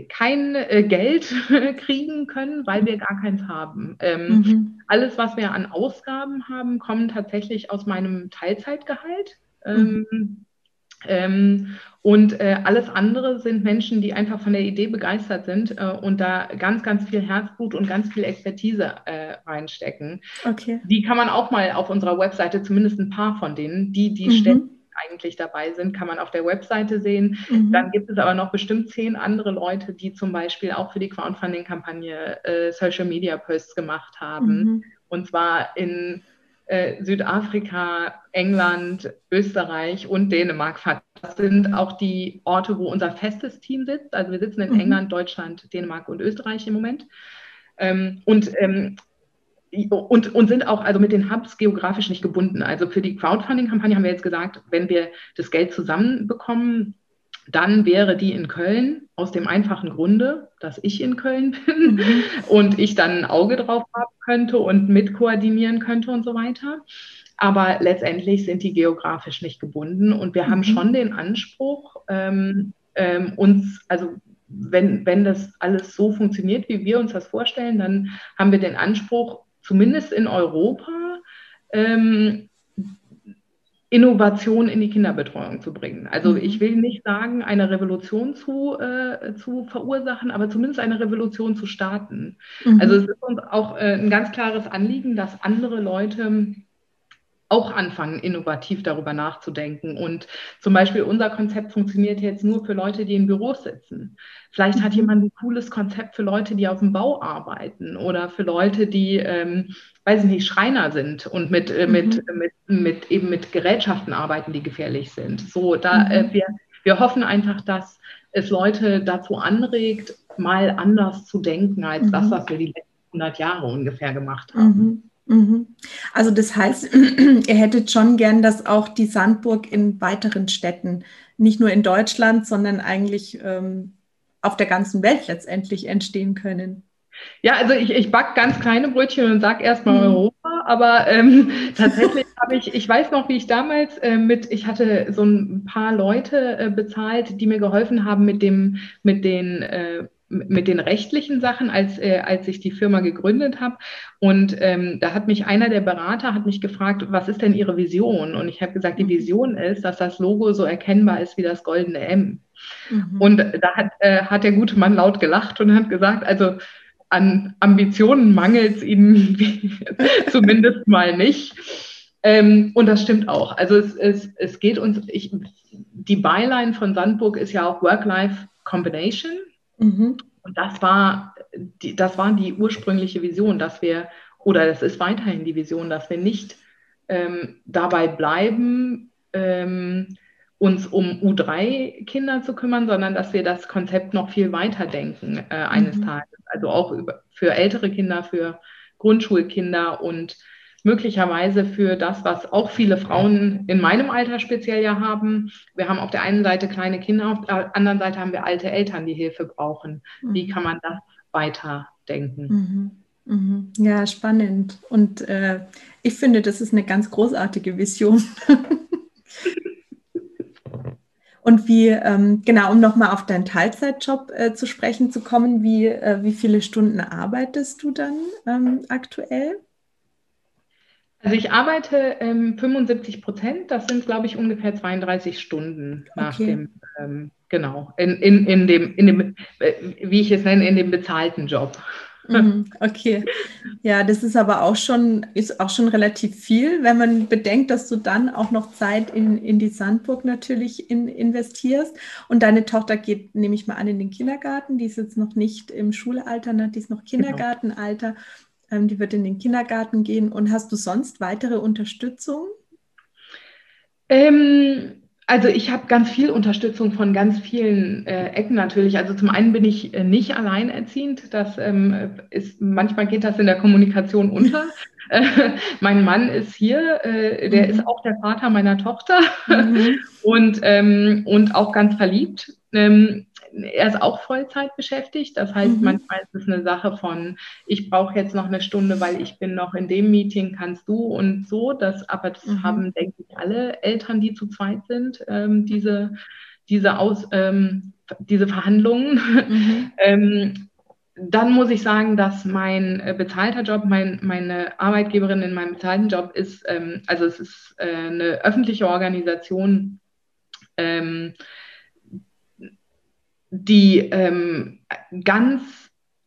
kein äh, Geld kriegen können, weil wir gar keins haben. Ähm, mhm. Alles, was wir an Ausgaben haben, kommt tatsächlich aus meinem Teilzeitgehalt. Ähm, mhm. Ähm, und äh, alles andere sind Menschen, die einfach von der Idee begeistert sind äh, und da ganz, ganz viel Herzblut und ganz viel Expertise äh, reinstecken. Okay. Die kann man auch mal auf unserer Webseite, zumindest ein paar von denen, die, die mhm. ständig eigentlich dabei sind, kann man auf der Webseite sehen. Mhm. Dann gibt es aber noch bestimmt zehn andere Leute, die zum Beispiel auch für die Crowdfunding-Kampagne äh, Social Media Posts gemacht haben. Mhm. Und zwar in äh, Südafrika, England, Österreich und Dänemark. Das sind auch die Orte, wo unser festes Team sitzt. Also wir sitzen in mhm. England, Deutschland, Dänemark und Österreich im Moment. Ähm, und ähm, und, und sind auch also mit den Hubs geografisch nicht gebunden. Also für die Crowdfunding-Kampagne haben wir jetzt gesagt, wenn wir das Geld zusammenbekommen, dann wäre die in Köln aus dem einfachen Grunde, dass ich in Köln bin mhm. und ich dann ein Auge drauf haben könnte und mit koordinieren könnte und so weiter. Aber letztendlich sind die geografisch nicht gebunden und wir mhm. haben schon den Anspruch, ähm, ähm, uns, also wenn, wenn das alles so funktioniert, wie wir uns das vorstellen, dann haben wir den Anspruch, zumindest in Europa, ähm, Innovation in die Kinderbetreuung zu bringen. Also mhm. ich will nicht sagen, eine Revolution zu, äh, zu verursachen, aber zumindest eine Revolution zu starten. Mhm. Also es ist uns auch äh, ein ganz klares Anliegen, dass andere Leute auch anfangen, innovativ darüber nachzudenken. Und zum Beispiel unser Konzept funktioniert jetzt nur für Leute, die in Büros sitzen. Vielleicht hat mhm. jemand ein cooles Konzept für Leute, die auf dem Bau arbeiten oder für Leute, die, ähm, weiß ich nicht, Schreiner sind und mit, äh, mhm. mit, mit, mit, eben mit Gerätschaften arbeiten, die gefährlich sind. So, da mhm. äh, wir, wir hoffen einfach, dass es Leute dazu anregt, mal anders zu denken als das, mhm. was wir die letzten 100 Jahre ungefähr gemacht haben. Mhm. Mhm. Also das heißt, ihr hättet schon gern, dass auch die Sandburg in weiteren Städten, nicht nur in Deutschland, sondern eigentlich ähm, auf der ganzen Welt letztendlich entstehen können. Ja, also ich, ich backe ganz kleine Brötchen und sage erstmal mhm. Europa, aber ähm, tatsächlich habe ich, ich weiß noch, wie ich damals äh, mit, ich hatte so ein paar Leute äh, bezahlt, die mir geholfen haben mit dem, mit den äh, mit den rechtlichen Sachen, als, äh, als ich die Firma gegründet habe. Und ähm, da hat mich einer der Berater hat mich gefragt, was ist denn Ihre Vision? Und ich habe gesagt, die mhm. Vision ist, dass das Logo so erkennbar ist wie das goldene M. Mhm. Und da hat, äh, hat der gute Mann laut gelacht und hat gesagt, also an Ambitionen mangelt es Ihnen zumindest mal nicht. Ähm, und das stimmt auch. Also es, es, es geht uns, ich, die Byline von Sandburg ist ja auch Work-Life-Combination. Mhm. Und das war, die, das war die ursprüngliche Vision, dass wir, oder das ist weiterhin die Vision, dass wir nicht ähm, dabei bleiben, ähm, uns um U3-Kinder zu kümmern, sondern dass wir das Konzept noch viel weiter denken äh, eines mhm. Tages. Also auch über, für ältere Kinder, für Grundschulkinder und möglicherweise für das, was auch viele Frauen in meinem Alter speziell ja haben. Wir haben auf der einen Seite kleine Kinder, auf der anderen Seite haben wir alte Eltern, die Hilfe brauchen. Mhm. Wie kann man das weiterdenken? Mhm. Mhm. Ja, spannend. Und äh, ich finde, das ist eine ganz großartige Vision. Und wie, ähm, genau, um nochmal auf deinen Teilzeitjob äh, zu sprechen zu kommen, wie, äh, wie viele Stunden arbeitest du dann ähm, aktuell? Also ich arbeite ähm, 75 Prozent, das sind, glaube ich, ungefähr 32 Stunden nach okay. dem, ähm, genau, in, in, in dem, in dem äh, wie ich es nenne, in dem bezahlten Job. Mhm, okay. Ja, das ist aber auch schon, ist auch schon relativ viel, wenn man bedenkt, dass du dann auch noch Zeit in, in die Sandburg natürlich in, investierst. Und deine Tochter geht, nehme ich mal an, in den Kindergarten. Die ist jetzt noch nicht im Schulalter, ne? die ist noch genau. Kindergartenalter. Ähm, die wird in den Kindergarten gehen. Und hast du sonst weitere Unterstützung? Ähm, also ich habe ganz viel Unterstützung von ganz vielen äh, Ecken natürlich. Also zum einen bin ich äh, nicht alleinerziehend. Das ähm, ist manchmal geht das in der Kommunikation unter. äh, mein Mann ist hier, äh, der mhm. ist auch der Vater meiner Tochter mhm. und ähm, und auch ganz verliebt. Ähm, er ist auch Vollzeit beschäftigt. Das heißt, mhm. manchmal ist es eine Sache von, ich brauche jetzt noch eine Stunde, weil ich bin noch in dem Meeting, kannst du und so. Das, aber das mhm. haben, denke ich, alle Eltern, die zu zweit sind, ähm, diese, diese Aus, ähm, diese Verhandlungen. Mhm. ähm, dann muss ich sagen, dass mein äh, bezahlter Job, mein, meine Arbeitgeberin in meinem bezahlten Job ist, ähm, also es ist äh, eine öffentliche Organisation, ähm, die ähm, ganz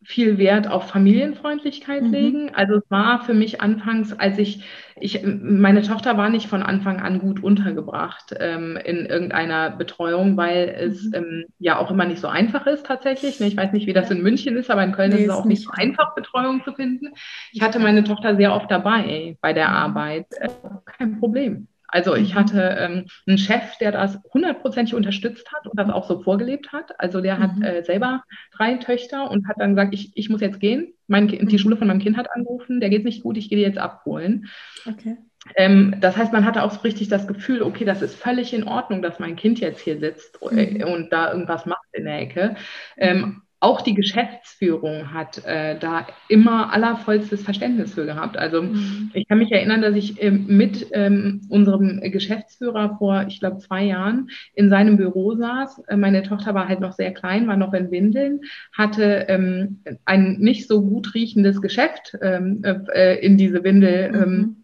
viel Wert auf Familienfreundlichkeit mhm. legen. Also es war für mich anfangs, als ich, ich, meine Tochter war nicht von Anfang an gut untergebracht ähm, in irgendeiner Betreuung, weil es mhm. ähm, ja auch immer nicht so einfach ist tatsächlich. Ich weiß nicht, wie das in München ist, aber in Köln nee, ist es auch nicht so einfach, Betreuung zu finden. Ich hatte meine Tochter sehr oft dabei bei der mhm. Arbeit. Äh, kein Problem. Also ich mhm. hatte ähm, einen Chef, der das hundertprozentig unterstützt hat und das auch so vorgelebt hat. Also der hat mhm. äh, selber drei Töchter und hat dann gesagt, ich, ich muss jetzt gehen. Mein, die mhm. Schule von meinem Kind hat angerufen, der geht nicht gut, ich gehe jetzt abholen. Okay. Ähm, das heißt, man hatte auch so richtig das Gefühl, okay, das ist völlig in Ordnung, dass mein Kind jetzt hier sitzt äh, mhm. und da irgendwas macht in der Ecke. Ähm, auch die Geschäftsführung hat äh, da immer allervollstes Verständnis für gehabt. Also mhm. ich kann mich erinnern, dass ich ähm, mit ähm, unserem Geschäftsführer vor, ich glaube, zwei Jahren in seinem Büro saß. Äh, meine Tochter war halt noch sehr klein, war noch in Windeln, hatte ähm, ein nicht so gut riechendes Geschäft ähm, äh, in diese Windel. Ähm, mhm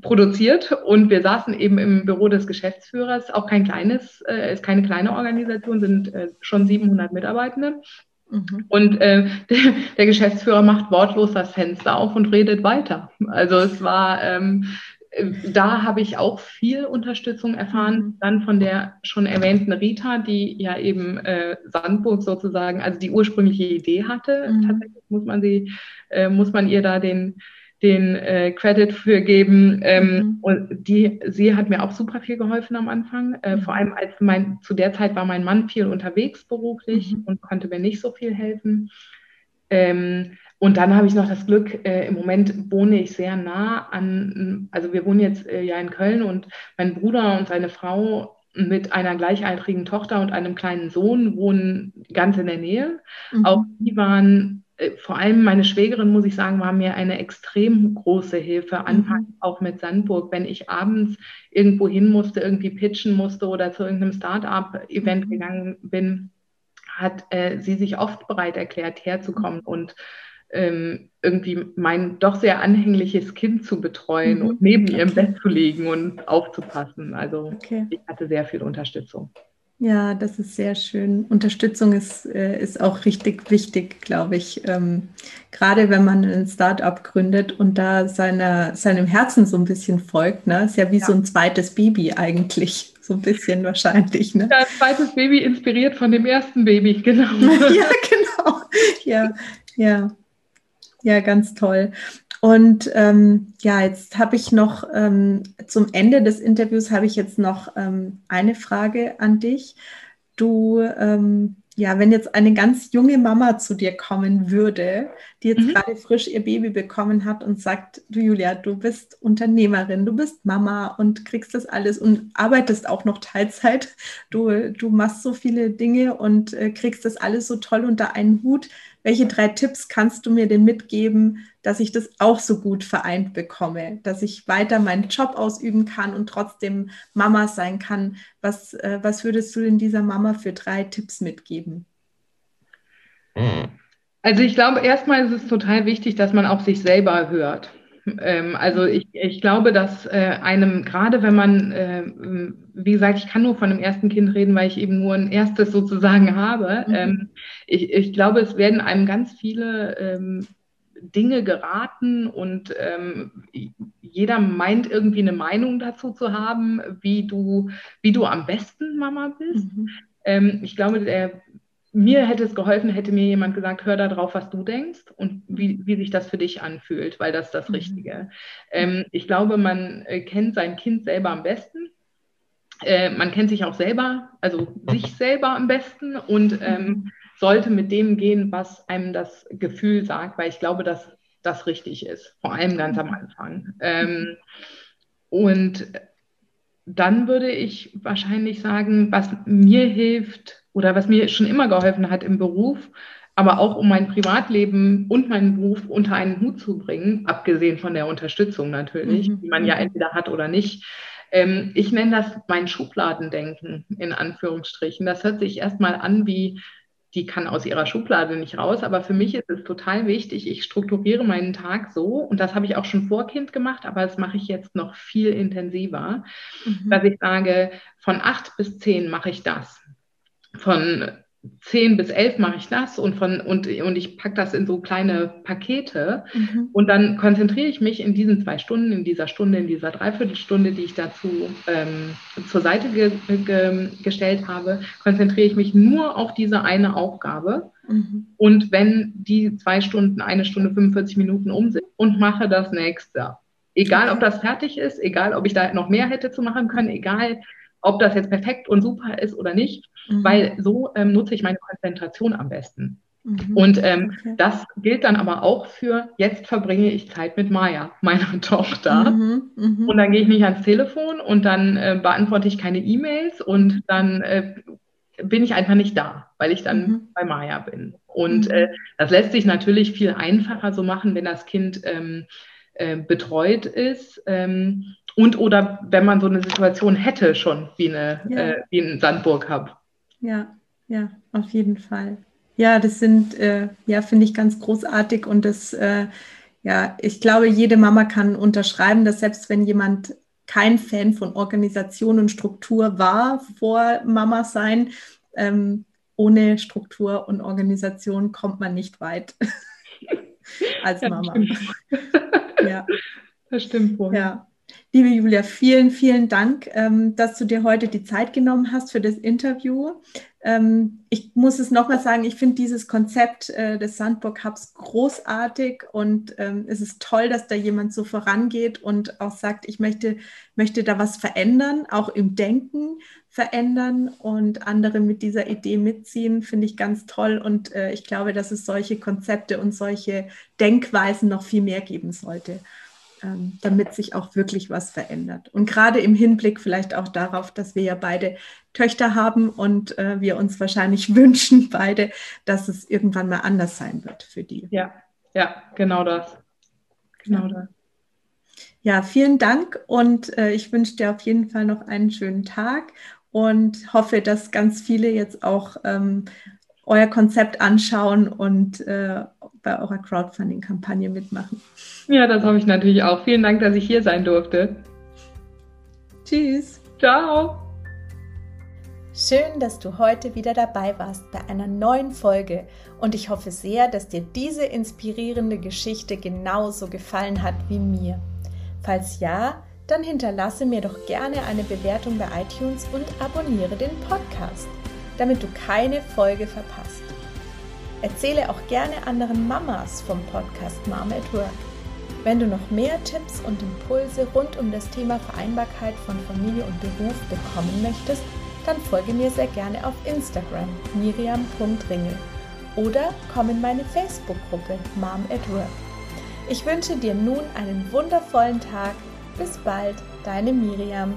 produziert und wir saßen eben im Büro des Geschäftsführers, auch kein kleines, äh, ist keine kleine Organisation, sind äh, schon 700 Mitarbeitende Mhm. Und äh, der, der, Geschäftsführer macht wortlos das Fenster auf und redet weiter. Also es war, ähm, da habe ich auch viel Unterstützung erfahren, mhm. dann von der schon erwähnten Rita, die ja eben äh, Sandburg sozusagen, also die ursprüngliche Idee hatte. Mhm. Tatsächlich muss man sie, äh, muss man ihr da den den äh, Credit für geben. Ähm, mhm. Und die, sie hat mir auch super viel geholfen am Anfang. Äh, mhm. Vor allem als mein, zu der Zeit war mein Mann viel unterwegs beruflich mhm. und konnte mir nicht so viel helfen. Ähm, und dann habe ich noch das Glück, äh, im Moment wohne ich sehr nah an, also wir wohnen jetzt äh, ja in Köln und mein Bruder und seine Frau mit einer gleichaltrigen Tochter und einem kleinen Sohn wohnen ganz in der Nähe. Mhm. Auch die waren vor allem meine Schwägerin, muss ich sagen, war mir eine extrem große Hilfe. Anfangs mhm. auch mit Sandburg, wenn ich abends irgendwo hin musste, irgendwie pitchen musste oder zu irgendeinem Start-up-Event mhm. gegangen bin, hat äh, sie sich oft bereit erklärt, herzukommen mhm. und ähm, irgendwie mein doch sehr anhängliches Kind zu betreuen mhm. und neben okay. ihr im Bett zu liegen und aufzupassen. Also okay. ich hatte sehr viel Unterstützung. Ja, das ist sehr schön. Unterstützung ist, äh, ist auch richtig wichtig, glaube ich. Ähm, gerade wenn man ein Startup gründet und da seiner, seinem Herzen so ein bisschen folgt, ne? ist ja wie ja. so ein zweites Baby eigentlich. So ein bisschen wahrscheinlich. Ne? Ja, ein zweites Baby inspiriert von dem ersten Baby, genau. ja, genau. Ja, ja. Ja, ganz toll. Und ähm, ja, jetzt habe ich noch ähm, zum Ende des Interviews habe ich jetzt noch ähm, eine Frage an dich. Du, ähm, ja, wenn jetzt eine ganz junge Mama zu dir kommen würde, die jetzt mhm. gerade frisch ihr Baby bekommen hat und sagt, du Julia, du bist Unternehmerin, du bist Mama und kriegst das alles und arbeitest auch noch Teilzeit. Du, du machst so viele Dinge und äh, kriegst das alles so toll unter einen Hut. Welche drei Tipps kannst du mir denn mitgeben, dass ich das auch so gut vereint bekomme, dass ich weiter meinen Job ausüben kann und trotzdem Mama sein kann? Was, äh, was würdest du denn dieser Mama für drei Tipps mitgeben? Also ich glaube, erstmal ist es total wichtig, dass man auf sich selber hört. Ähm, also ich, ich glaube, dass äh, einem, gerade wenn man, äh, wie gesagt, ich kann nur von dem ersten Kind reden, weil ich eben nur ein erstes sozusagen habe. Mhm. Ähm, ich, ich glaube, es werden einem ganz viele ähm, Dinge geraten und ähm, jeder meint irgendwie eine Meinung dazu zu haben, wie du, wie du am besten Mama bist. Mhm. Ähm, ich glaube, der mir hätte es geholfen, hätte mir jemand gesagt, hör da drauf, was du denkst und wie, wie sich das für dich anfühlt, weil das ist das mhm. Richtige. Ähm, ich glaube, man äh, kennt sein Kind selber am besten. Äh, man kennt sich auch selber, also sich selber am besten und ähm, mhm. sollte mit dem gehen, was einem das Gefühl sagt, weil ich glaube, dass das richtig ist, vor allem ganz am Anfang. Ähm, und dann würde ich wahrscheinlich sagen, was mir hilft, oder was mir schon immer geholfen hat im Beruf, aber auch um mein Privatleben und meinen Beruf unter einen Hut zu bringen, abgesehen von der Unterstützung natürlich, mhm. die man ja entweder hat oder nicht, Ähm, ich nenne das mein Schubladendenken in Anführungsstrichen. Das hört sich erstmal an wie, die kann aus ihrer Schublade nicht raus, aber für mich ist es total wichtig, ich strukturiere meinen Tag so, und das habe ich auch schon vor Kind gemacht, aber das mache ich jetzt noch viel intensiver, mhm. dass ich sage, von acht bis zehn mache ich das. Von 10 bis 11 mache ich das und, von, und, und ich packe das in so kleine Pakete mhm. und dann konzentriere ich mich in diesen zwei Stunden, in dieser Stunde, in dieser Dreiviertelstunde, die ich dazu ähm, zur Seite ge ge gestellt habe, konzentriere ich mich nur auf diese eine Aufgabe. Mhm. Und wenn die zwei Stunden, eine Stunde 45 Minuten um sind und mache das nächste. Egal, ob das fertig ist, egal, ob ich da noch mehr hätte zu machen können, egal, ob das jetzt perfekt und super ist oder nicht, mhm. weil so ähm, nutze ich meine Konzentration am besten. Mhm. Und ähm, okay. das gilt dann aber auch für, jetzt verbringe ich Zeit mit Maya, meiner Tochter. Mhm. mhm. Und dann gehe ich nicht ans Telefon und dann äh, beantworte ich keine E-Mails und dann äh, bin ich einfach nicht da, weil ich dann mhm. bei Maya bin. Und mhm. äh, das lässt sich natürlich viel einfacher so machen, wenn das Kind ähm, äh, betreut ist. Ähm, und oder wenn man so eine Situation hätte schon, wie, eine, ja. äh, wie ein Sandburg Hub. Ja, ja, auf jeden Fall. Ja, das sind, äh, ja, finde ich ganz großartig und das, äh, ja, ich glaube, jede Mama kann unterschreiben, dass selbst wenn jemand kein Fan von Organisation und Struktur war vor Mama sein, ähm, ohne Struktur und Organisation kommt man nicht weit als Mama. Ja, ja. Das stimmt wohl. Ja. Liebe Julia, vielen, vielen Dank, ähm, dass du dir heute die Zeit genommen hast für das Interview. Ähm, ich muss es nochmal sagen, ich finde dieses Konzept äh, des Sandburg Hubs großartig und ähm, es ist toll, dass da jemand so vorangeht und auch sagt, ich möchte, möchte da was verändern, auch im Denken verändern und andere mit dieser Idee mitziehen, finde ich ganz toll und äh, ich glaube, dass es solche Konzepte und solche Denkweisen noch viel mehr geben sollte damit sich auch wirklich was verändert. Und gerade im Hinblick vielleicht auch darauf, dass wir ja beide Töchter haben und äh, wir uns wahrscheinlich wünschen, beide, dass es irgendwann mal anders sein wird für die. Ja, ja, genau das. Genau ja. das. Ja, vielen Dank und äh, ich wünsche dir auf jeden Fall noch einen schönen Tag und hoffe, dass ganz viele jetzt auch ähm, euer Konzept anschauen und äh, bei eurer Crowdfunding-Kampagne mitmachen. Ja, das hoffe ich natürlich auch. Vielen Dank, dass ich hier sein durfte. Tschüss. Ciao. Schön, dass du heute wieder dabei warst bei einer neuen Folge und ich hoffe sehr, dass dir diese inspirierende Geschichte genauso gefallen hat wie mir. Falls ja, dann hinterlasse mir doch gerne eine Bewertung bei iTunes und abonniere den Podcast, damit du keine Folge verpasst. Erzähle auch gerne anderen Mamas vom Podcast Mom at Work. Wenn du noch mehr Tipps und Impulse rund um das Thema Vereinbarkeit von Familie und Beruf bekommen möchtest, dann folge mir sehr gerne auf Instagram miriam.ringel oder komm in meine Facebook-Gruppe Mom at Work. Ich wünsche dir nun einen wundervollen Tag. Bis bald, deine Miriam.